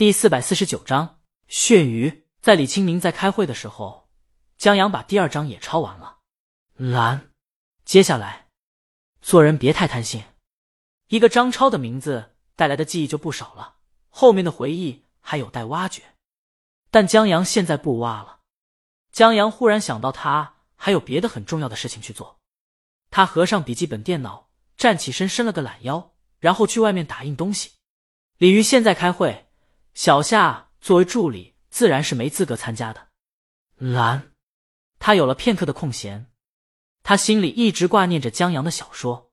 第四百四十九章血鱼。在李清明在开会的时候，江阳把第二章也抄完了。蓝，接下来做人别太贪心。一个张超的名字带来的记忆就不少了，后面的回忆还有待挖掘。但江阳现在不挖了。江阳忽然想到，他还有别的很重要的事情去做。他合上笔记本电脑，站起身，伸了个懒腰，然后去外面打印东西。李鱼现在开会。小夏作为助理，自然是没资格参加的。蓝，他有了片刻的空闲，他心里一直挂念着江阳的小说，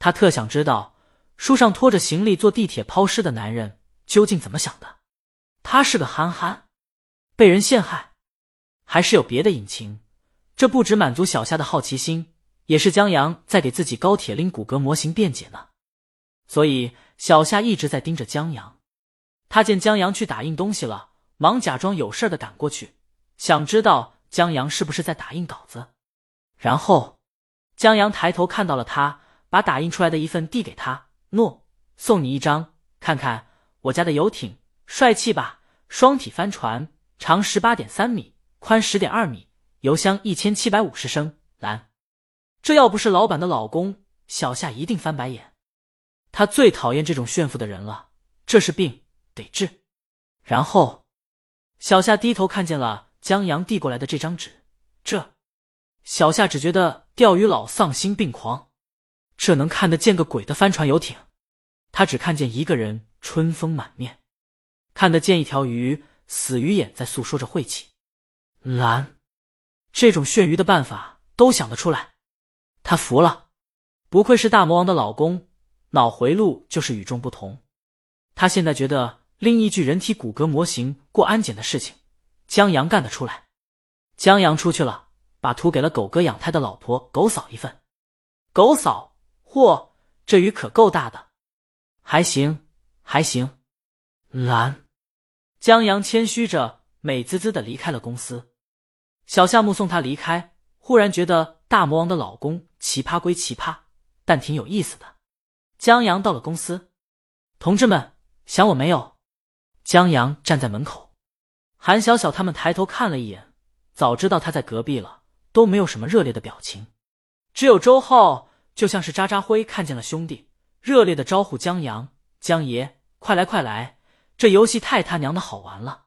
他特想知道书上拖着行李坐地铁抛尸的男人究竟怎么想的。他是个憨憨，被人陷害，还是有别的隐情？这不止满足小夏的好奇心，也是江阳在给自己高铁拎骨骼模型辩解呢。所以小夏一直在盯着江阳。他见江阳去打印东西了，忙假装有事的赶过去，想知道江阳是不是在打印稿子。然后江阳抬头看到了他，把打印出来的一份递给他，诺，送你一张，看看我家的游艇，帅气吧？双体帆船，长十八点三米，宽十点二米，油箱一千七百五十升。蓝，这要不是老板的老公，小夏一定翻白眼。他最讨厌这种炫富的人了，这是病。得治。然后，小夏低头看见了江阳递过来的这张纸。这，小夏只觉得钓鱼佬丧心病狂。这能看得见个鬼的帆船游艇？他只看见一个人春风满面，看得见一条鱼死鱼眼在诉说着晦气。蓝，这种炫鱼的办法都想得出来。他服了，不愧是大魔王的老公，脑回路就是与众不同。他现在觉得。另一具人体骨骼模型过安检的事情，江阳干得出来。江阳出去了，把图给了狗哥养胎的老婆狗嫂一份。狗嫂，嚯，这鱼可够大的，还行，还行。蓝，江阳谦虚着，美滋滋的离开了公司。小夏目送他离开，忽然觉得大魔王的老公奇葩归奇葩，但挺有意思的。江阳到了公司，同志们，想我没有？江阳站在门口，韩小小他们抬头看了一眼，早知道他在隔壁了，都没有什么热烈的表情。只有周浩，就像是渣渣辉看见了兄弟，热烈的招呼江阳：“江爷，快来快来，这游戏太他娘的好玩了！”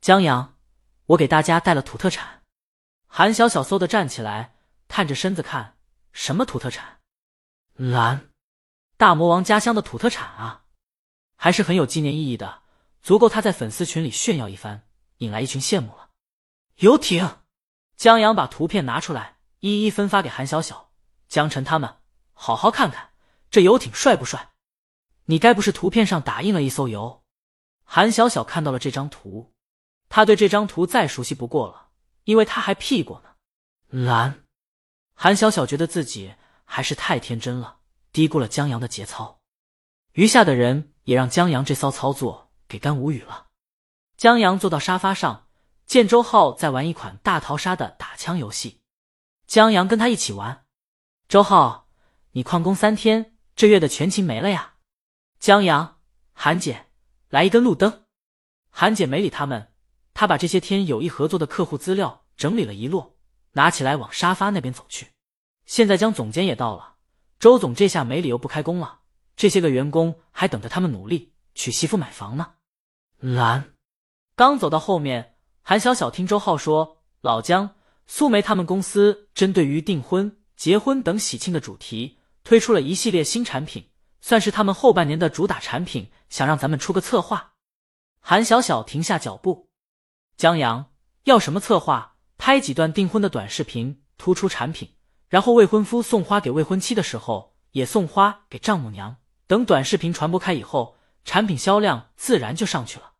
江阳，我给大家带了土特产。韩小小嗖的站起来，探着身子看，什么土特产？蓝，大魔王家乡的土特产啊，还是很有纪念意义的。足够他在粉丝群里炫耀一番，引来一群羡慕了。游艇，江阳把图片拿出来，一一分发给韩小小、江晨他们，好好看看这游艇帅不帅？你该不是图片上打印了一艘游？韩小小看到了这张图，他对这张图再熟悉不过了，因为他还 P 过呢。蓝，韩小小觉得自己还是太天真了，低估了江阳的节操。余下的人也让江阳这骚操作。给干无语了。江阳坐到沙发上，见周浩在玩一款大逃杀的打枪游戏。江阳跟他一起玩。周浩，你旷工三天，这月的全勤没了呀？江阳，韩姐，来一根路灯。韩姐没理他们，她把这些天有意合作的客户资料整理了一摞，拿起来往沙发那边走去。现在江总监也到了，周总这下没理由不开工了。这些个员工还等着他们努力娶媳妇买房呢。蓝，刚走到后面，韩小小听周浩说，老姜、苏梅他们公司针对于订婚、结婚等喜庆的主题，推出了一系列新产品，算是他们后半年的主打产品，想让咱们出个策划。韩小小停下脚步，江阳要什么策划？拍几段订婚的短视频，突出产品，然后未婚夫送花给未婚妻的时候，也送花给丈母娘。等短视频传播开以后，产品销量自然就上去了。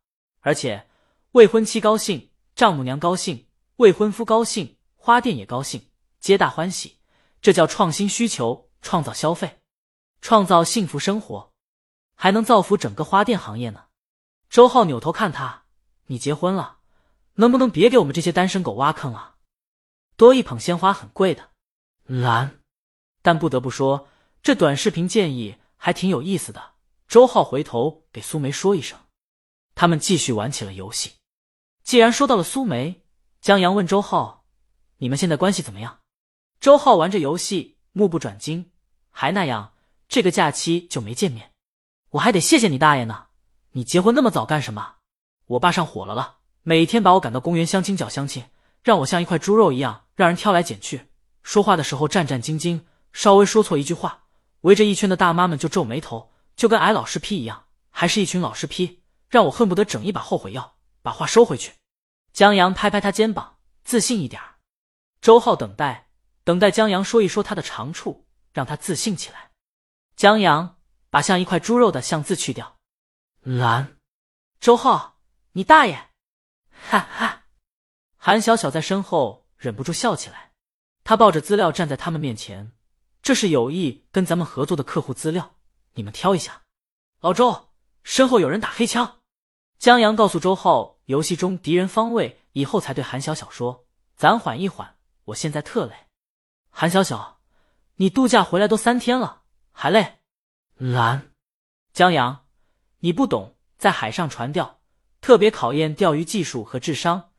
而且，未婚妻高兴，丈母娘高兴，未婚夫高兴，花店也高兴，皆大欢喜。这叫创新需求，创造消费，创造幸福生活，还能造福整个花店行业呢。周浩扭头看他：“你结婚了，能不能别给我们这些单身狗挖坑啊？多一捧鲜花很贵的。”蓝，但不得不说，这短视频建议还挺有意思的。周浩回头给苏梅说一声。他们继续玩起了游戏。既然说到了苏梅，江阳问周浩：“你们现在关系怎么样？”周浩玩着游戏，目不转睛，还那样，这个假期就没见面。我还得谢谢你大爷呢！你结婚那么早干什么？我爸上火了了，每天把我赶到公园相亲角相亲，让我像一块猪肉一样让人挑来拣去，说话的时候战战兢兢，稍微说错一句话，围着一圈的大妈们就皱眉头，就跟挨老师批一样，还是一群老师批。让我恨不得整一把后悔药，把话收回去。江阳拍拍他肩膀，自信一点周浩等待，等待江阳说一说他的长处，让他自信起来。江阳把像一块猪肉的“像”字去掉。蓝，周浩，你大爷！哈哈。韩小小在身后忍不住笑起来。他抱着资料站在他们面前，这是有意跟咱们合作的客户资料，你们挑一下。老周，身后有人打黑枪。江阳告诉周浩，游戏中敌人方位以后，才对韩小小说：“咱缓一缓，我现在特累。”韩小小，你度假回来都三天了，还累？蓝，江阳，你不懂，在海上船钓，特别考验钓鱼技术和智商。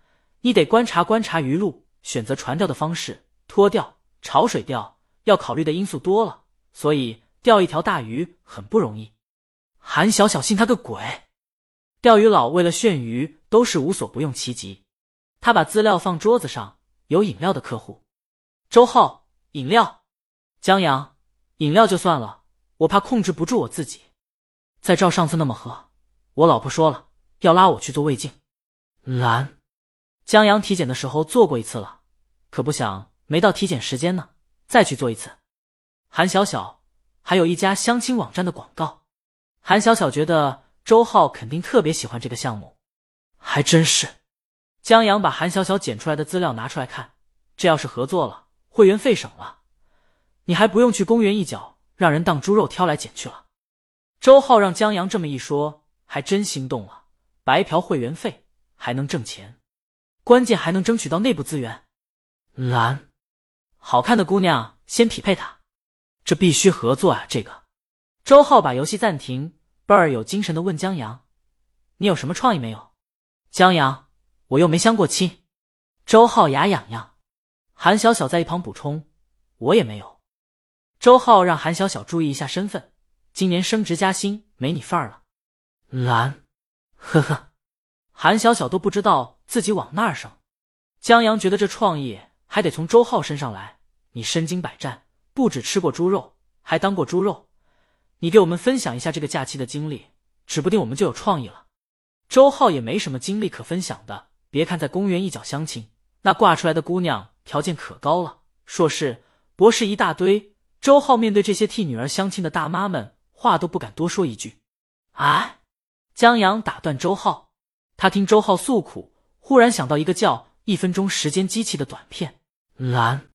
你得观察观察鱼路，选择船钓的方式，拖钓、潮水钓，要考虑的因素多了，所以钓一条大鱼很不容易。韩小小信他个鬼！钓鱼佬为了炫鱼，都是无所不用其极。他把资料放桌子上，有饮料的客户，周浩饮料，江阳饮料就算了，我怕控制不住我自己，再照上次那么喝。我老婆说了，要拉我去做胃镜。蓝，江阳体检的时候做过一次了，可不想没到体检时间呢，再去做一次。韩小小，还有一家相亲网站的广告。韩小小觉得。周浩肯定特别喜欢这个项目，还真是。江阳把韩小小剪出来的资料拿出来看，这要是合作了，会员费省了，你还不用去公园一角让人当猪肉挑来捡去了。周浩让江阳这么一说，还真心动了。白嫖会员费还能挣钱，关键还能争取到内部资源。蓝，好看的姑娘先匹配他，这必须合作啊！这个，周浩把游戏暂停。倍儿有精神的问江阳：“你有什么创意没有？”江阳：“我又没相过亲。”周浩牙痒痒。韩小小在一旁补充：“我也没有。”周浩让韩小小注意一下身份，今年升职加薪，没你份儿了。蓝，呵呵，韩小小都不知道自己往那儿升。江阳觉得这创意还得从周浩身上来。你身经百战，不止吃过猪肉，还当过猪肉。你给我们分享一下这个假期的经历，指不定我们就有创意了。周浩也没什么经历可分享的，别看在公园一角相亲，那挂出来的姑娘条件可高了，硕士、博士一大堆。周浩面对这些替女儿相亲的大妈们，话都不敢多说一句。啊！江阳打断周浩，他听周浩诉苦，忽然想到一个叫《一分钟时间机器》的短片。蓝。